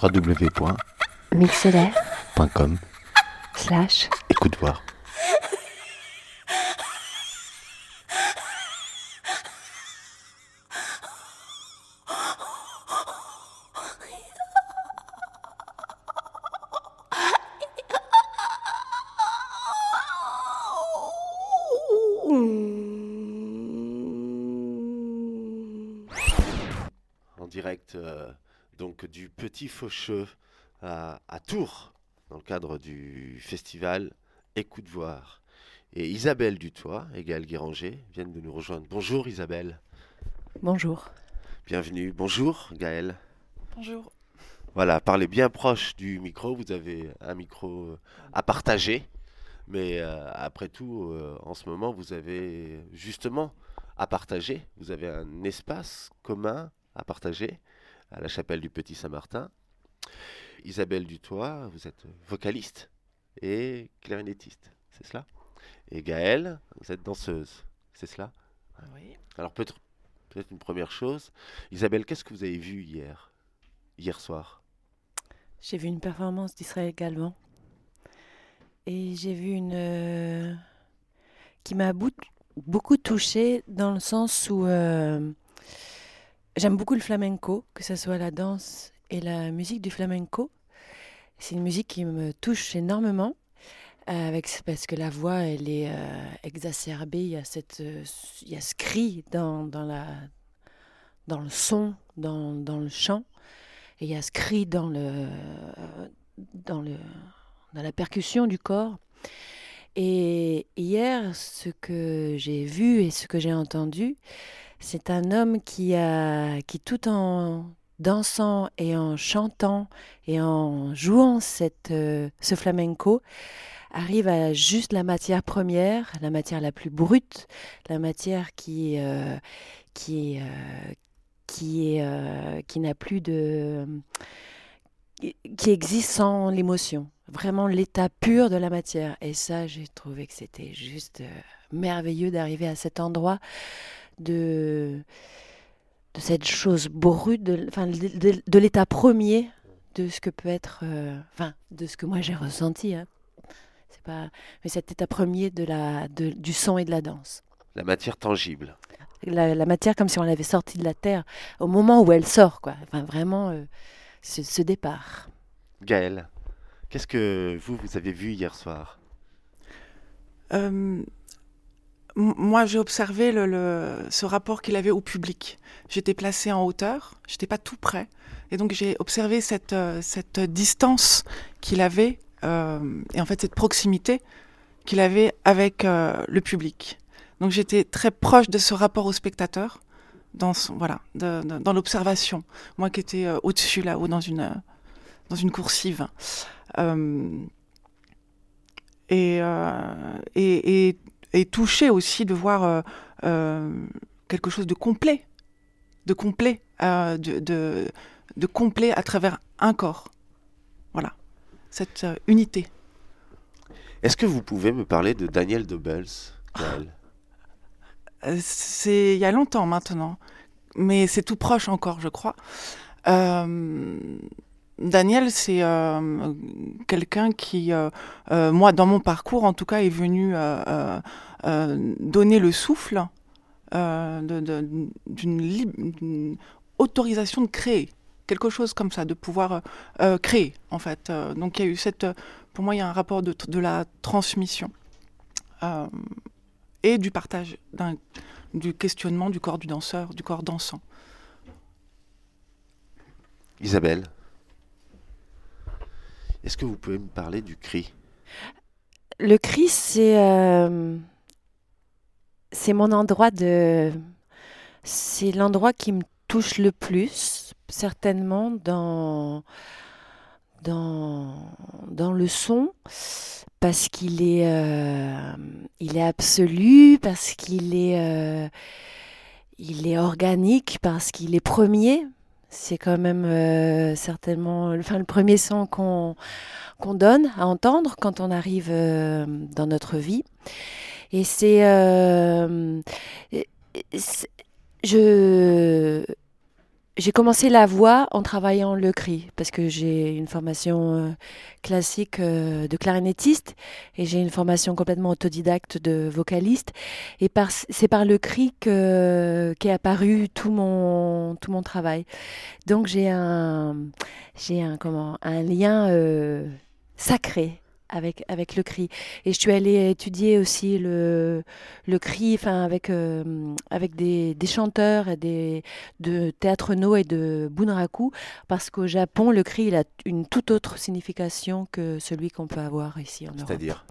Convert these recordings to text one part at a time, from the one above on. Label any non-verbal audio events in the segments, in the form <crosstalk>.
www.mixlr.com slash écoute voir. En direct euh, donc du Petit Faucheux à, à Tours, dans le cadre du festival Écoute voir. Et Isabelle Dutoit et Gaël Guéranger viennent de nous rejoindre. Bonjour Isabelle, Bonjour. bienvenue. Bonjour Gaël. Bonjour. Voilà, parlez bien proche du micro, vous avez un micro euh, à partager. Mais euh, après tout, euh, en ce moment, vous avez justement à partager, vous avez un espace commun à partager à la chapelle du Petit Saint-Martin. Isabelle Dutoit, vous êtes vocaliste et clarinettiste, c'est cela? Et Gaëlle, vous êtes danseuse, c'est cela? Oui. Alors peut-être une première chose. Isabelle, qu'est-ce que vous avez vu hier Hier soir? J'ai vu une performance d'Israël Galvan. Et j'ai vu une. euh, qui m'a beaucoup touchée dans le sens où. euh, J'aime beaucoup le flamenco, que ce soit la danse et la musique du flamenco. C'est une musique qui me touche énormément. euh, parce que la voix, elle est euh, exacerbée. Il y a, cette, euh, il y a ce cri dans, dans, la, dans le son, dans, dans le chant. Et il y a ce cri dans, le, dans, le, dans la percussion du corps. Et hier, ce que j'ai vu et ce que j'ai entendu, c'est un homme qui, tout en dansant et en chantant et en jouant euh, ce flamenco, arrive à juste la matière première, la matière la plus brute, la matière qui, euh, qui, euh, qui, n'a plus de qui existe sans l'émotion, vraiment l'état pur de la matière. Et ça, j'ai trouvé que c'était juste merveilleux d'arriver à cet endroit de, de cette chose brute, de, enfin, de, de- de l'état premier de ce que peut être, euh, enfin, de ce que moi j'ai ressenti. hein. C'est pas, mais cet état premier de la, de- du son et de la danse. La matière tangible. La, la matière comme si on l'avait sortie de la terre au moment où elle sort, quoi. Enfin, vraiment, euh, ce, ce départ. Gaël, qu'est-ce que vous, vous avez vu hier soir? Euh, moi, j'ai observé ce rapport qu'il avait au public. J'étais placée en hauteur, j'étais pas tout près. Et donc, j'ai observé cette, euh, distance qu'il avait, euh, et en fait, cette proximité qu'il avait avec euh, le public. Donc, j'étais très proche de ce rapport au spectateur, dans, voilà, dans l'observation. Moi qui étais au-dessus, là-haut, dans une, dans une coursive. Et, et, et touché aussi de voir euh, euh, quelque chose de complet, de complet, euh, de, de, de complet à travers un corps. Voilà, cette unité. Est-ce que vous pouvez me parler de Daniel Euh, C'est il y a longtemps maintenant, mais c'est tout proche encore, je crois. Euh, Daniel, c'est euh, quelqu'un qui, euh, euh, moi, dans mon parcours, en tout cas, est venu donner le souffle d'une autorisation de créer quelque chose comme ça, de pouvoir créer, en fait. Donc, il y a eu cette, pour moi, il y a un rapport de, de la transmission et du partage, du questionnement du corps du danseur, du corps dansant. Isabelle Est-ce que vous pouvez me parler du cri? Le cri, c'est euh, c'est mon endroit de. C'est l'endroit qui me touche le plus, certainement, dans, le son, parce qu'il est, euh, absolu, parce qu'il est, euh, est organique, parce qu'il est premier. C'est quand même euh, certainement le premier son qu'on donne à entendre quand on arrive euh, dans notre vie. Et c'est... euh, je, j'ai commencé la voix en travaillant le cri, parce que j'ai une formation euh, classique euh, de clarinettiste et j'ai une formation complètement autodidacte de vocaliste. Et c'est par le cri que, qu'est apparu tout mon, tout mon travail. Donc j'ai un, un, comment, un lien euh, sacré avec, avec le cri. Et je suis allée étudier aussi le, le cri enfin, avec, euh, avec des, des, chanteurs et des, de théâtre no et de bunraku, parce qu'au Japon, le cri il a une toute autre signification que celui qu'on peut avoir ici en Europe. C'est-à-dire?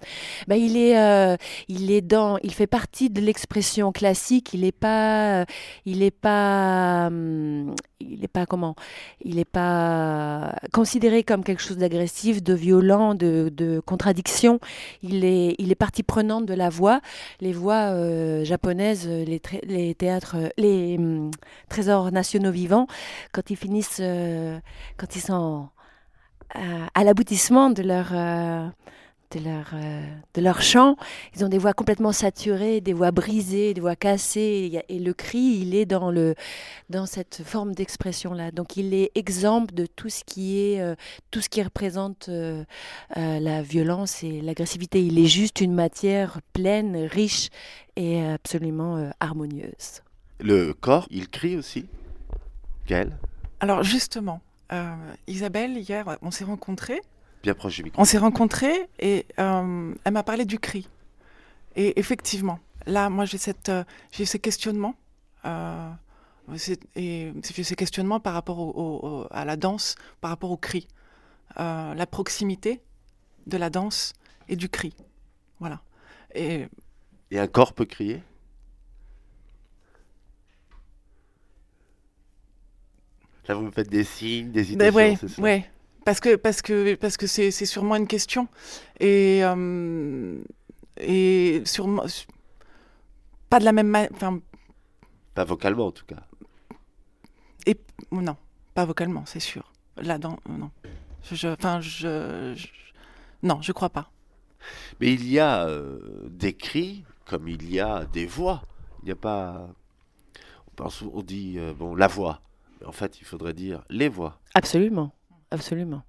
Ben, il, est, euh, il, est dans, il fait partie de l'expression classique, il n'est pas... Il est pas hum, il n'est pas comment? Il n'est pas considéré comme quelque chose d'agressif de violent de, de, contradiction. Il est il est partie prenante de la voix. Les voix euh, japonaises les, les théâtres les hum, trésors nationaux vivants quand ils finissent euh, quand ils sont à, l'aboutissement de leur euh, de leur, euh, de leur chant. Ils ont des voix complètement saturées, des voix brisées, des voix cassées. Et, le cri, il est dans, le, dans cette forme d'expression-là. Donc il est exemple de tout ce qui, est, euh, tout ce qui représente euh, euh, la violence et l'agressivité. Il est juste une matière pleine, riche et absolument euh, harmonieuse. Le corps, il crie aussi Gaël Alors justement, euh, Isabelle, hier, on s'est rencontrés. Bien proche du micro. On s'est rencontrés et euh, elle m'a parlé du cri. Et effectivement, là, moi, j'ai cette, euh, j'ai ces questionnements. Euh, et j'ai ces questionnements par rapport au, au, à la danse, par rapport au cri. La proximité de la danse et du cri. Voilà. Et, et un corps peut crier? Là, vous me faites des signes, des idées. Ben ouais, ouais. Parce que parce que parce que c'est sûrement une question et euh, et sûrement pas de la même enfin pas vocalement en tout cas. Et non, pas vocalement, c'est sûr. Là dans non. Je enfin je, je, non, je crois pas. Mais il y a euh, des cris comme il y a des voix. Il n'y a pas on pense on dit euh, bon la voix. Mais en fait, il faudrait dire les voix. Absolument. Absolument.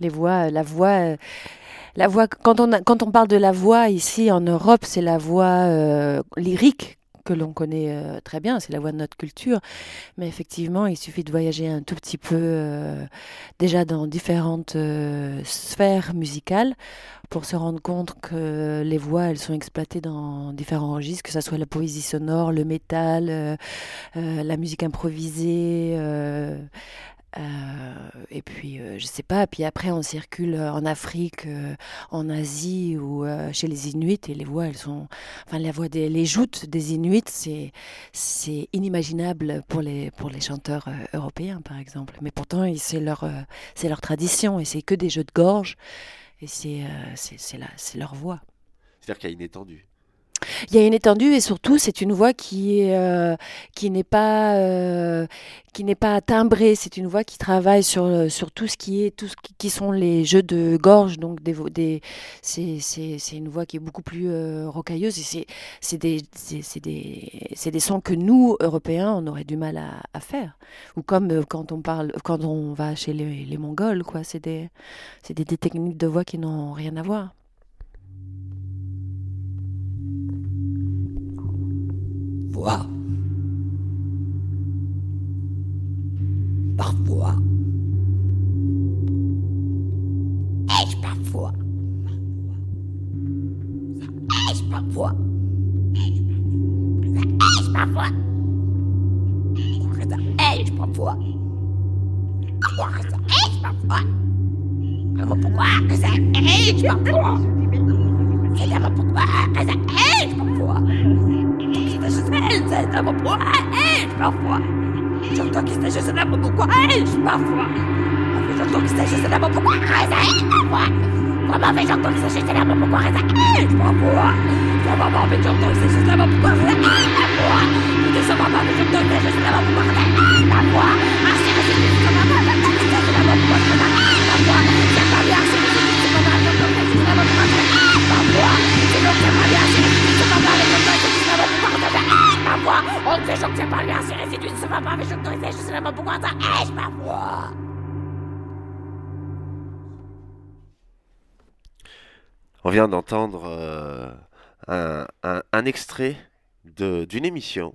Les voix, la voix, la voix. Quand on quand on parle de la voix ici en Europe, c'est la voix euh, lyrique que l'on connaît euh, très bien, c'est la voix de notre culture. Mais effectivement, il suffit de voyager un tout petit peu euh, déjà dans différentes euh, sphères musicales pour se rendre compte que les voix, elles sont exploitées dans différents registres, que ce soit la poésie sonore, le métal, la musique improvisée. Euh, et puis, euh, je sais pas, puis après, on circule en Afrique, euh, en Asie ou chez les Inuits, et les voix, elles sont. Enfin, la voix des les joutes des Inuits, c'est, inimaginable pour les, pour les chanteurs européens, par exemple. Mais pourtant, c'est leur, c'est leur tradition, et c'est que des jeux de gorge, et c'est, c'est, c'est leur voix. C'est-à-dire qu'il y a une étendue. Il y a une étendue et surtout c'est une voix qui euh, qui n'est pas euh, qui n'est pas timbrée. C'est une voix qui travaille sur sur tout ce qui est tout ce qui, sont les jeux de gorge donc des, des c'est, c'est, une voix qui est beaucoup plus euh, rocailleuse et c'est c'est des des c'est des sons que nous Européens on aurait du mal à, faire ou comme euh, quand on parle quand on va chez les, Mongols quoi. C'est des c'est des techniques de voix qui n'ont rien à voir. 不。Parfois. J'entends qu'il esteja sendo pourquoi parfois. Vraiment, mais j'entends qu'il esteja sendo pourquoi parfois. Vraiment, mais j'entends qu'il esteja sendo pourquoi parfois. Tout ça va, mais j'entends qu'il esteja sendo pourquoi parfois. Assez que c'est tout ça va, mais j'entends qu'il esteja sendo pourquoi parfois. C'est pas avec chaud que je sais même pas pourquoi ça. Je m'avoue. On vient d'entendre euh, un, un- un extrait d'une émission.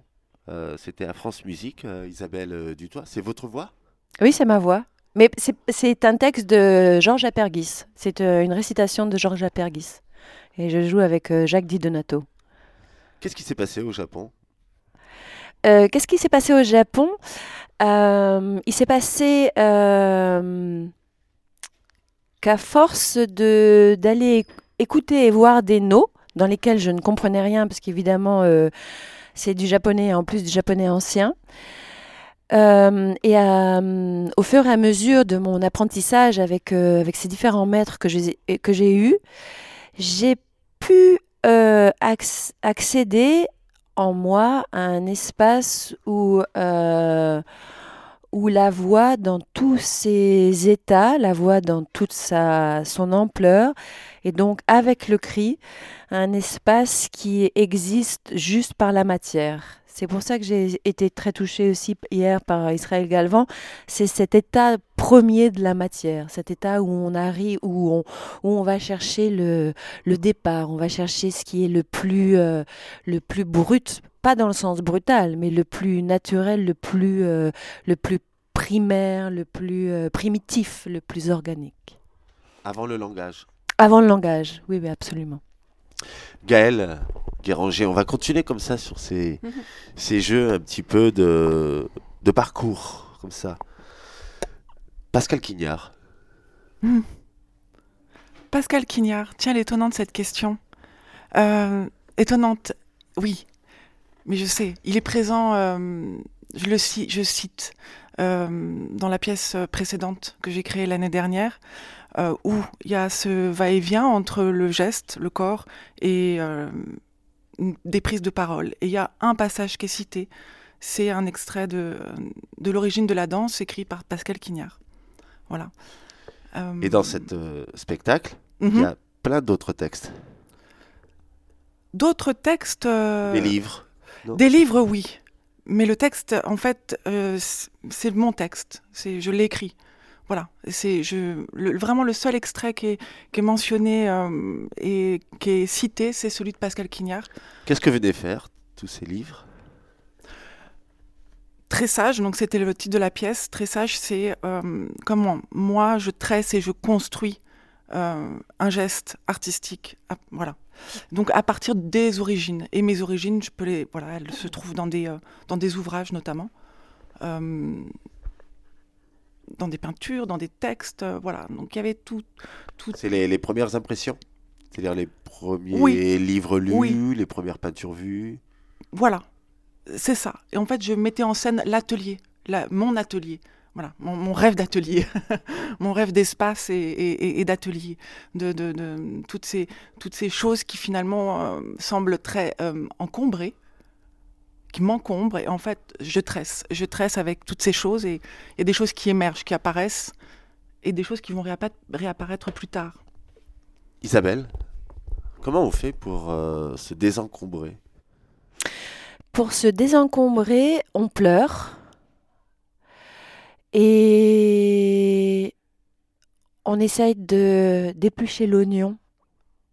Euh, C'était à France Musique, euh, Isabelle euh, Dutoit. C'est votre voix? Oui, c'est ma voix. Mais c'est- c'est un texte de Georges Apergis. C'est euh, une récitation de Georges Apergis. Et je joue avec euh, Jacques Di Donato. Qu'est-ce qui s'est passé au Japon? Euh, Qu'est-ce qui s'est passé au Japon? Euh, Il s'est passé euh, qu'à force de d'aller éc- écouter et voir des noms dans lesquels je ne comprenais rien, parce qu'évidemment euh, c'est du japonais, en plus du japonais ancien. Euh, et euh, au fur et à mesure de mon apprentissage avec, euh, avec ces différents maîtres que j'ai que j'ai eus, j'ai pu euh, acc- accéder en moi un espace où, euh, où la voix dans tous ses états, la voix dans toute sa, son ampleur, et donc avec le cri, un espace qui existe juste par la matière. C'est pour ça que j'ai été très touchée aussi hier par Israël Galvan. C'est cet état premier de la matière, cet état où on arrive, où on, où on va chercher le, le départ, on va chercher ce qui est le plus, euh, le plus brut, pas dans le sens brutal, mais le plus naturel, le plus, euh, le plus primaire, le plus euh, primitif, le plus organique. Avant le langage. Avant le langage, oui, oui, absolument. Gaël Guéranger, on va continuer comme ça sur ces, <laughs> Mhm. ces jeux un petit peu de, de parcours, comme ça. Pascal Quignard. Pascal Quignard, tiens, l'étonnante cette question. Euh, étonnante, oui, mais je sais, il est présent, euh, je le je cite, euh, dans la pièce précédente que j'ai créée l'année dernière, où il y a ce va-et-vient entre le geste, le corps, et des prises de parole. Et il y a un passage qui est cité, c'est un extrait de, de l'origine de la danse écrit par Pascal Quignard. Voilà. Euh, Et dans cet spectacle, il mhm. y a plein d'autres textes. D'autres textes. euh, Des livres. non? Des livres, oui. Mais le texte, en fait, euh, c'est mon texte. C'est, je l'ai écrit. Voilà. C'est vraiment le seul extrait qui est, qui est mentionné euh, et qui est cité, c'est celui de Pascal Quignard. Qu'est-ce que venaient faire tous ces livres? Tressage, donc c'était le titre de la pièce. Tressage, c'est euh, comment moi je tresse et je construis euh, un geste artistique. à- voilà. Donc à partir des origines. Et mes origines, je peux les, voilà, elles se trouvent dans des, dans des ouvrages notamment, dans des peintures, dans des textes. euh, voilà. Donc il y avait tout. tout C'est les, les premières impressions C'est-à-dire les premiers Oui. livres lus, Oui. les premières peintures vues Voilà, c'est ça. Et en fait, je mettais en scène l'atelier, la- mon atelier. Voilà, mon, mon rêve d'atelier, <laughs> mon rêve d'espace et, et- et- et d'atelier, de, de- de toutes, ces, toutes ces choses qui finalement euh, semblent très euh, encombrées, qui m'encombrent. Et en fait, je tresse, je tresse avec toutes ces choses et il y a des choses qui émergent, qui apparaissent et des choses qui vont réappa- réapparaître plus tard. Isabelle, comment on fait pour euh, se désencombrer? Pour se désencombrer, on pleure. Et on essaye de d'éplucher l'oignon,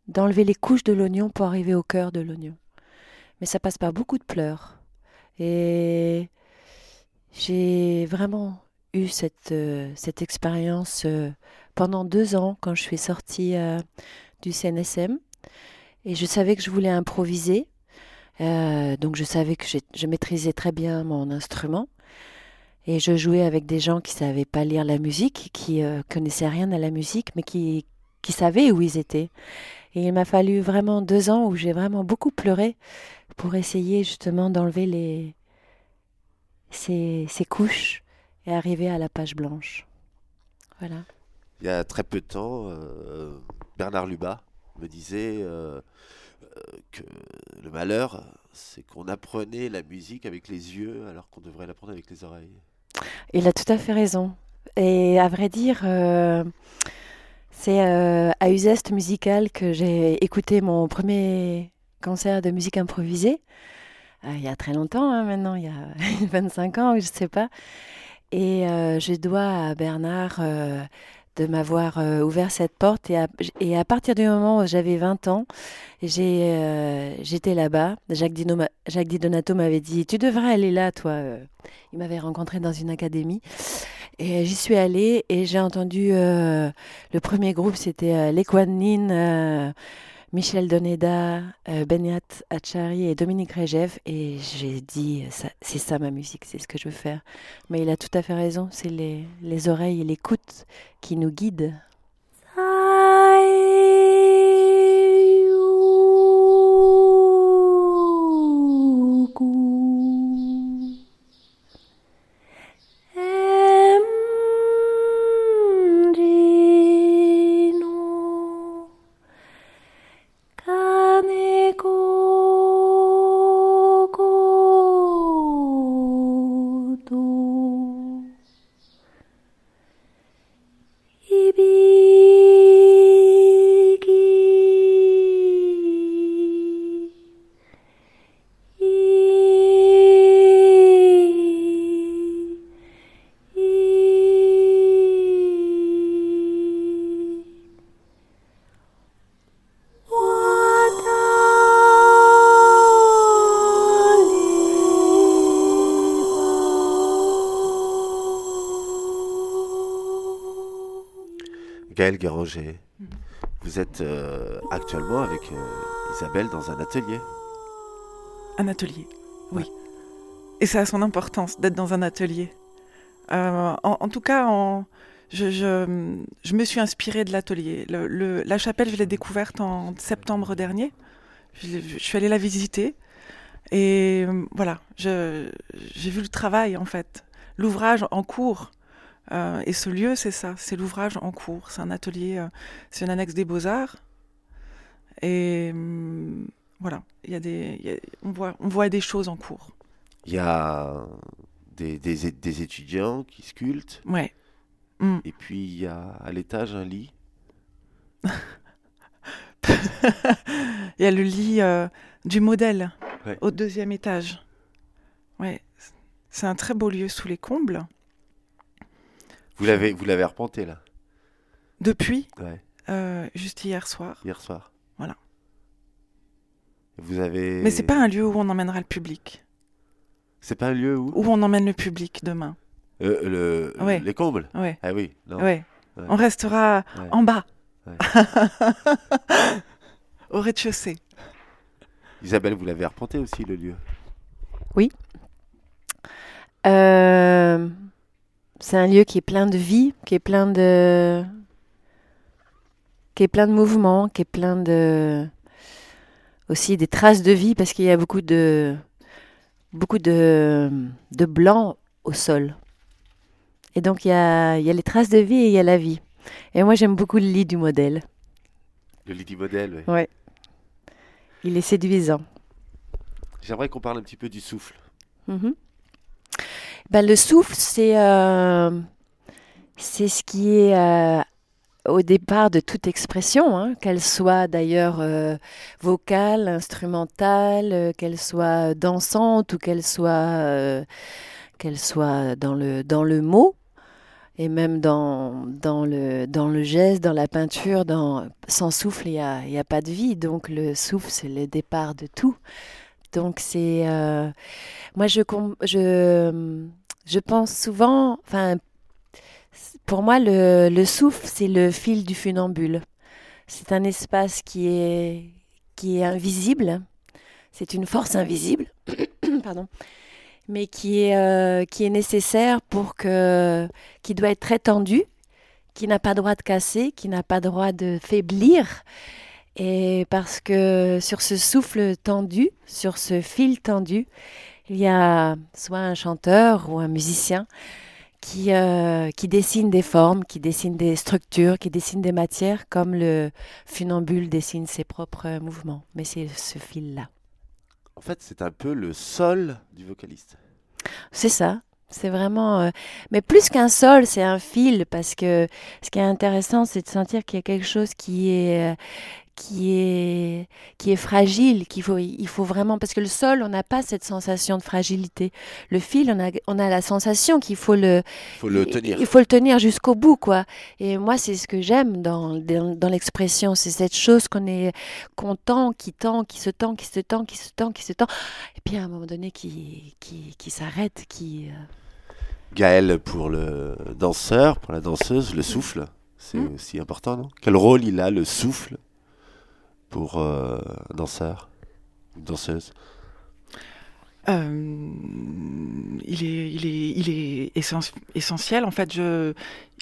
d'enlever les couches de l'oignon pour arriver au cœur de l'oignon. Mais ça passe par beaucoup de pleurs. Et j'ai vraiment eu cette, euh, cette expérience euh, pendant deux ans quand je suis sortie euh, du CNSM. Et je savais que je voulais improviser. Donc je savais que je maîtrisais très bien mon instrument. Et je jouais avec des gens qui savaient pas lire la musique, qui connaissaient rien à la musique, mais qui, qui savaient où ils étaient. Et il m'a fallu vraiment deux ans où j'ai vraiment beaucoup pleuré pour essayer justement d'enlever les ces, ces couches et arriver à la page blanche. Voilà. Il y a très peu de temps, euh, Bernard Lubat me disait euh, euh, que le malheur, c'est qu'on apprenait la musique avec les yeux alors qu'on devrait l'apprendre avec les oreilles. Il a tout à fait raison. Et à vrai dire, euh, c'est à Uzeste Musical que j'ai écouté mon premier concert de musique improvisée euh, il y a très longtemps hein, maintenant, il y a <laughs> 25 ans, je ne sais pas. Et euh, je dois à Bernard euh, de m'avoir ouvert cette porte. Et à, et à partir du moment où j'avais 20 ans, j'étais là-bas. Jacques, Jacques Di Donato m'avait dit, tu devrais aller là, toi. Il m'avait rencontré dans une académie. Et j'y suis allée et j'ai entendu le premier groupe, c'était Les Michel Doneda, euh, Benyat Achari et Dominique Regev. Et j'ai dit, ça- c'est ça ma musique, c'est ce que je veux faire. Mais il a tout à fait raison, c'est les, les oreilles et l'écoute qui nous guident. Gaël Guéranger, vous êtes euh, actuellement avec euh, Isabelle dans un atelier. Un atelier, oui. Et ça a son importance d'être dans un atelier. Euh, en, en tout cas, en- je, je- je me suis inspirée de l'atelier. Le- le- la chapelle, je l'ai découverte en septembre dernier. Je, je suis allée la visiter. Et voilà, j'ai vu le travail, en fait. L'ouvrage en cours. Euh, et ce lieu, c'est ça, c'est l'ouvrage en cours. C'est un atelier, euh, c'est une annexe des beaux-arts. Et hum, voilà, il y a des, il y a- on, voit, on voit des choses en cours. Il y a des, des étudiants qui sculptent, Ouais. Hum. et puis il y a à l'étage un lit. <laughs> Il y a le lit euh, du modèle Ouais. au deuxième étage. Ouais, c'est un très beau lieu sous les combles. Vous l'avez, vous l'avez arpenté là, Depuis, ouais, euh, juste hier soir. hier soir. Voilà. Vous avez. Mais c'est pas un lieu où on emmènera le public. C'est pas un lieu où? Où on emmène le public demain. Euh, le, Ouais. les combles? Ouais, Ah oui, non. ouais. Ouais. On restera Ouais. en bas. Ouais. <laughs> au rez-de-chaussée. Isabelle, vous l'avez arpenté aussi le lieu? Euh, c'est un lieu qui est plein de vie, qui est plein de, qui est plein de mouvements, qui est plein de, aussi des traces de vie parce qu'il y a beaucoup de, beaucoup de, de blanc au sol. Et donc il y a, il y a les traces de vie et il y a la vie. Et moi j'aime beaucoup le lit du modèle. Le lit du modèle, oui. Ouais. Il est séduisant. J'aimerais qu'on parle un petit peu du souffle. Mhm. Ben, le souffle, c'est euh, c'est ce qui est euh, au départ de toute expression, hein, qu'elle soit d'ailleurs euh, vocale, instrumentale, qu'elle soit dansante ou qu'elle soit, soit dans, le, dans le mot et même dans, dans, le, dans le geste, dans la peinture. Sans souffle, il n'y a, y a pas de vie. Donc le souffle, c'est le départ de tout. Donc c'est... euh, moi, je, je, je pense souvent, enfin, pour moi, le, le souffle, c'est le fil du funambule. C'est un espace qui est, qui est invisible. C'est une force invisible, <coughs> pardon, mais qui est, euh, qui est nécessaire pour que, qui doit être très tendu, qui n'a pas droit de casser, qui n'a pas droit de faiblir. Et parce que sur ce souffle tendu, sur ce fil tendu, il y a soit un chanteur ou un musicien qui, euh, qui dessine des formes, qui dessine des structures, qui dessine des matières, comme le funambule dessine ses propres mouvements. Mais c'est ce fil-là. En fait, c'est un peu le sol du vocaliste. C'est ça. C'est vraiment. euh, Mais plus qu'un sol, c'est un fil, parce que ce qui est intéressant, c'est de sentir qu'il y a quelque chose qui est, euh, qui est, qui est fragile, qu'il faut, il faut vraiment, parce que le sol, on n'a pas cette sensation de fragilité. Le fil, on a, on a la sensation qu'il faut le, faut le tenir. Il faut le tenir jusqu'au bout, quoi. Et moi, c'est ce que j'aime dans, dans, dans l'expression, c'est cette chose qu'on est content, qui tend, qui se tend, qui se tend, qui se tend, qui se tend, et puis à un moment donné, qui, qui, qui s'arrête, qui. euh, Gaël, pour le danseur, pour la danseuse, le souffle, c'est Mm. aussi important, non? Quel rôle il a, le souffle, pour euh, danseur, danseuse? Euh, il est, il est, il est essen- essentiel. En fait, je,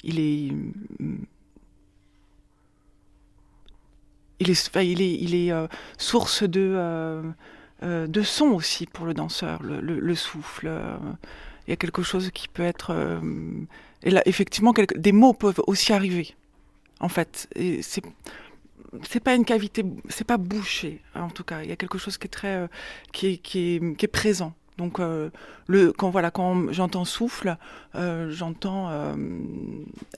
il est, il est, il est, euh, source de, euh, de son aussi pour le danseur, le, le- le souffle. il y a quelque chose qui peut être, et là, effectivement, des mots peuvent aussi arriver. En fait, c'est, c'est pas une cavité, c'est pas bouché. En tout cas, il y a quelque chose qui est très euh, qui est, qui est, qui est présent. Donc, euh, le, quand, voilà, quand j'entends souffle, euh, j'entends euh,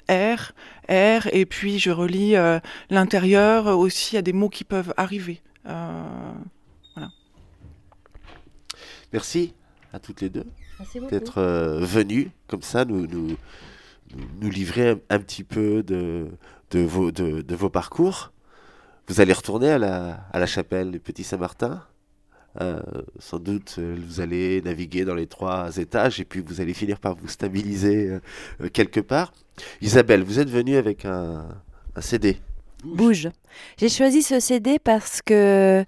air, air, et puis je relis euh, l'intérieur aussi, il y a des mots qui peuvent arriver. Euh, Merci à toutes les deux d'être euh, venues comme ça nous, nous, nous, nous livrer un, un petit peu de, de, vos, de, de vos parcours. Vous allez retourner à la, à la chapelle du Petit Saint-Martin? Euh, sans doute, euh, vous allez naviguer dans les trois étages et puis vous allez finir par vous stabiliser euh, quelque part. Isabelle, vous êtes venue avec un, un CD. Bouge. J'ai choisi ce CD parce que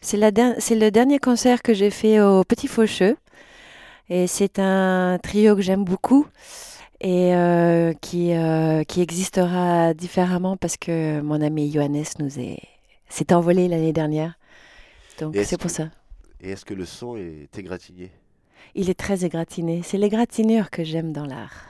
c'est le dernier concert que j'ai fait au Petit Faucheux. Et c'est un trio que j'aime beaucoup et euh, qui, euh, qui existera différemment parce que mon ami Johannes nous est s'est envolé l'année dernière. Donc c'est pour ça. Et est-ce que le son est égratigné? Il est très égratigné. C'est l'égratignure que j'aime dans l'art.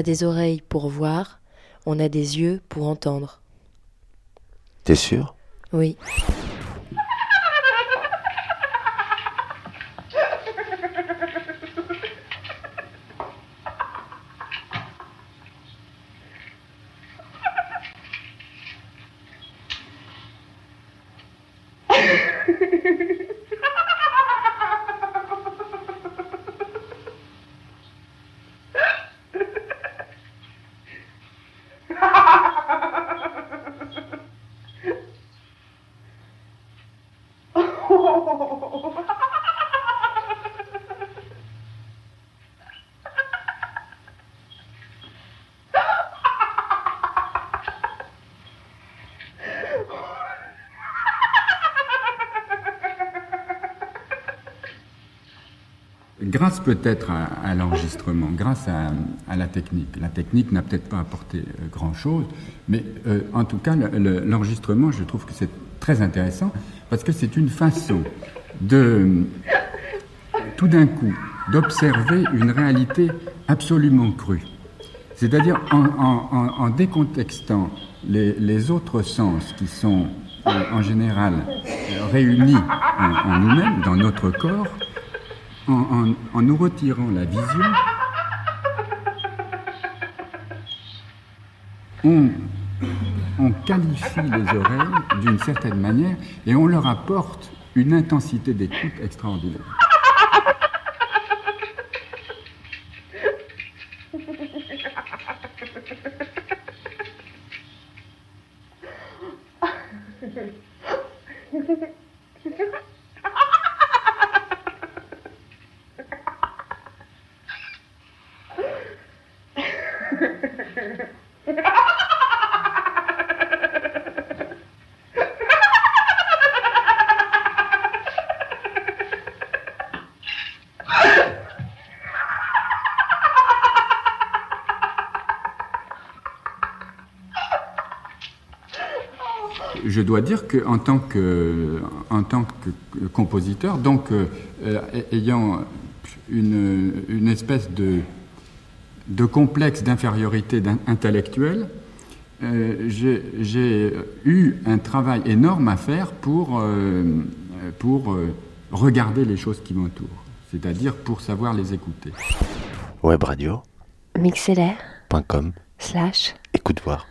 A des oreilles pour voir, on a des yeux pour entendre. T'es sûr? Oui. Grâce peut-être à, l'enregistrement, grâce à, la technique. La technique n'a peut-être pas apporté euh, grand-chose, mais euh, en tout cas, l'enregistrement, je trouve que c'est très intéressant parce que c'est une façon de, tout d'un coup, d'observer une réalité absolument crue. C'est-à-dire en, décontextant les, autres sens qui sont euh, en général réunis en nous-mêmes, dans notre corps, en, nous retirant la vision, on, on qualifie les oreilles d'une certaine manière et on leur apporte une intensité d'écoute extraordinaire. Je dois dire qu'en tant que, en tant que compositeur, donc euh, ayant une, espèce de, de complexe d'infériorité intellectuelle, euh, j'ai eu un travail énorme à faire pour, euh, pour regarder les choses qui m'entourent, c'est-à-dire pour savoir les écouter. Web radio. Mixeler.com slash écoute voir.